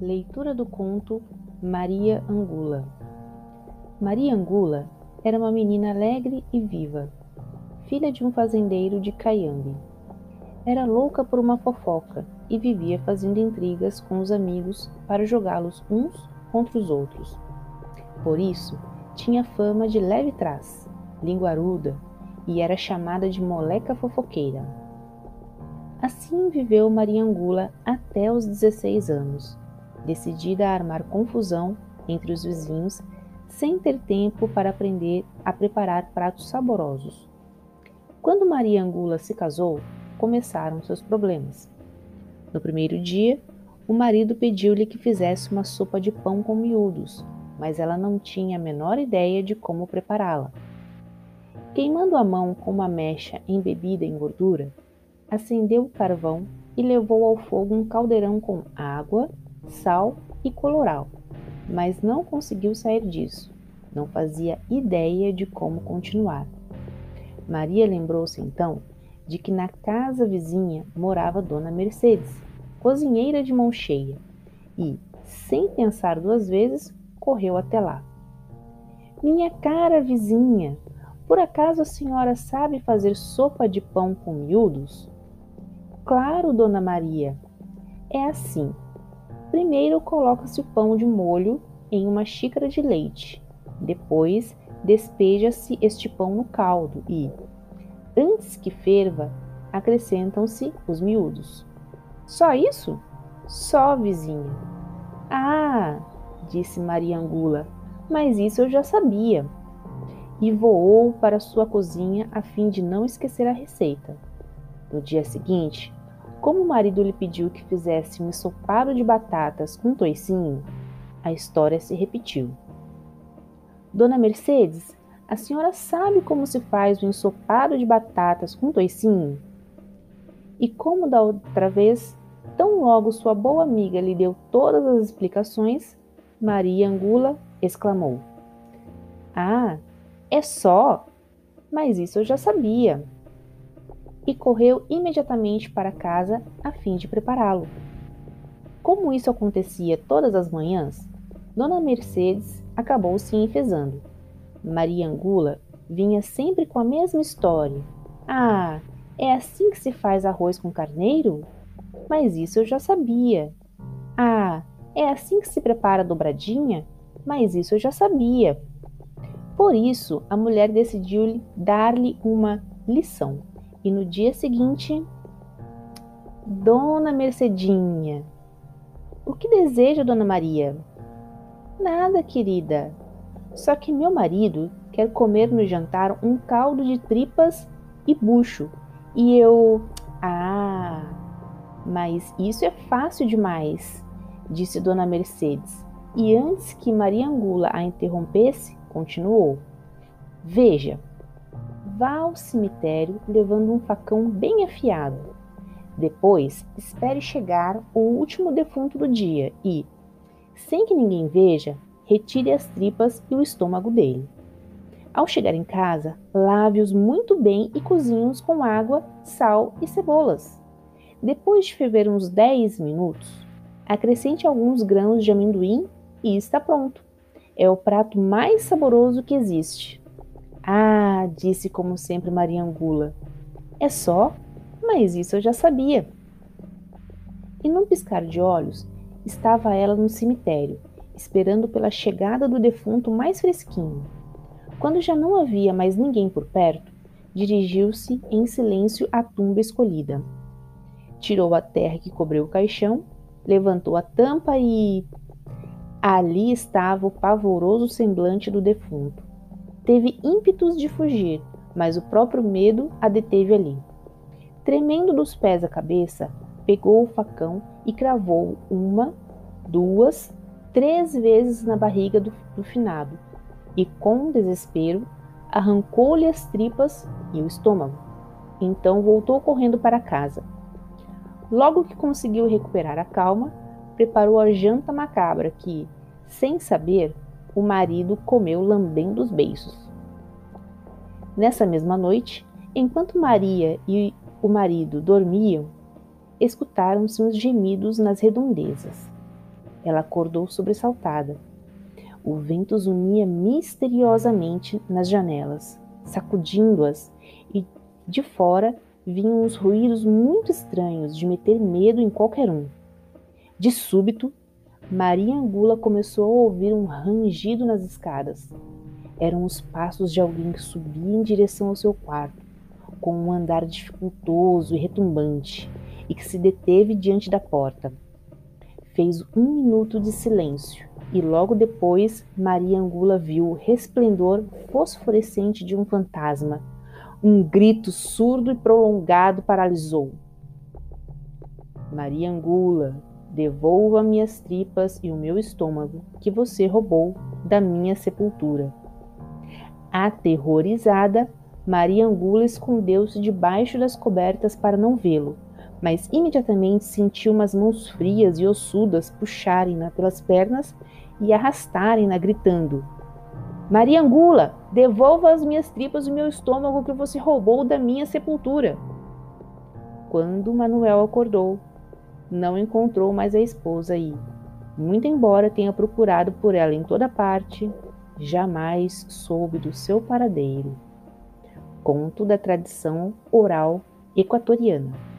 Leitura do conto Maria Angula. Maria Angula era uma menina alegre e viva, filha de um fazendeiro de Caiambe. Era louca por uma fofoca e vivia fazendo intrigas com os amigos para jogá-los uns contra os outros. Por isso, tinha fama de leve trás, linguaruda e era chamada de moleca fofoqueira. Assim viveu Maria Angula até os 16 anos decidida a armar confusão entre os vizinhos, sem ter tempo para aprender a preparar pratos saborosos. Quando Maria Angula se casou, começaram seus problemas. No primeiro dia, o marido pediu-lhe que fizesse uma sopa de pão com miúdos, mas ela não tinha a menor ideia de como prepará-la. Queimando a mão com uma mecha embebida em gordura, acendeu o carvão e levou ao fogo um caldeirão com água, sal e coloral, mas não conseguiu sair disso. Não fazia ideia de como continuar. Maria lembrou-se então de que na casa vizinha morava Dona Mercedes, cozinheira de mão cheia, e, sem pensar duas vezes, correu até lá. Minha cara vizinha, por acaso a senhora sabe fazer sopa de pão com miúdos? Claro, Dona Maria. É assim: Primeiro coloca-se o pão de molho em uma xícara de leite. Depois despeja-se este pão no caldo e, antes que ferva, acrescentam-se os miúdos. Só isso? Só, vizinha. Ah, disse Maria Angula, mas isso eu já sabia. E voou para sua cozinha a fim de não esquecer a receita. No dia seguinte, como o marido lhe pediu que fizesse um ensopado de batatas com toicinho, a história se repetiu. Dona Mercedes, a senhora sabe como se faz o um ensopado de batatas com toicinho? E como da outra vez, tão logo sua boa amiga lhe deu todas as explicações, Maria Angula exclamou: Ah, é só! Mas isso eu já sabia e correu imediatamente para casa a fim de prepará-lo. Como isso acontecia todas as manhãs, Dona Mercedes acabou se enfesando. Maria Angula vinha sempre com a mesma história. Ah, é assim que se faz arroz com carneiro? Mas isso eu já sabia. Ah, é assim que se prepara dobradinha? Mas isso eu já sabia. Por isso, a mulher decidiu dar-lhe uma lição. E no dia seguinte, Dona Mercedinha. O que deseja, Dona Maria? Nada, querida. Só que meu marido quer comer no jantar um caldo de tripas e bucho. E eu. Ah, mas isso é fácil demais, disse Dona Mercedes. E antes que Maria Angula a interrompesse, continuou: Veja, vá ao cemitério levando um facão bem afiado. Depois, espere chegar o último defunto do dia e, sem que ninguém veja, retire as tripas e o estômago dele. Ao chegar em casa, lave-os muito bem e cozinhe-os com água, sal e cebolas. Depois de ferver uns 10 minutos, acrescente alguns grãos de amendoim e está pronto. É o prato mais saboroso que existe. Ah, disse como sempre Maria Angula. É só? Mas isso eu já sabia. E num piscar de olhos, estava ela no cemitério, esperando pela chegada do defunto mais fresquinho. Quando já não havia mais ninguém por perto, dirigiu-se em silêncio à tumba escolhida. Tirou a terra que cobriu o caixão, levantou a tampa e. Ali estava o pavoroso semblante do defunto Teve ímpetos de fugir, mas o próprio medo a deteve ali. Tremendo dos pés à cabeça, pegou o facão e cravou uma, duas, três vezes na barriga do, do finado, e com desespero arrancou-lhe as tripas e o estômago. Então voltou correndo para casa. Logo que conseguiu recuperar a calma, preparou a janta macabra que, sem saber, o marido comeu lambendo os beiços. Nessa mesma noite, enquanto Maria e o marido dormiam, escutaram-se uns gemidos nas redondezas. ela acordou sobressaltada. O vento zunia misteriosamente nas janelas, sacudindo-as, e de fora vinham uns ruídos muito estranhos de meter medo em qualquer um. De súbito, Maria Angula começou a ouvir um rangido nas escadas. Eram os passos de alguém que subia em direção ao seu quarto, com um andar dificultoso e retumbante, e que se deteve diante da porta. Fez um minuto de silêncio e logo depois Maria Angula viu o resplendor fosforescente de um fantasma. Um grito surdo e prolongado paralisou. Maria Angula, devolva minhas tripas e o meu estômago que você roubou da minha sepultura. Aterrorizada, Maria Angula escondeu-se debaixo das cobertas para não vê-lo mas imediatamente sentiu umas mãos frias e ossudas puxarem-na pelas pernas e arrastarem-na, gritando: Maria Angula, devolva as minhas tripas e meu estômago que você roubou da minha sepultura. Quando Manuel acordou, não encontrou mais a esposa e, muito embora tenha procurado por ela em toda parte, jamais soube do seu paradeiro. Conto da tradição oral equatoriana.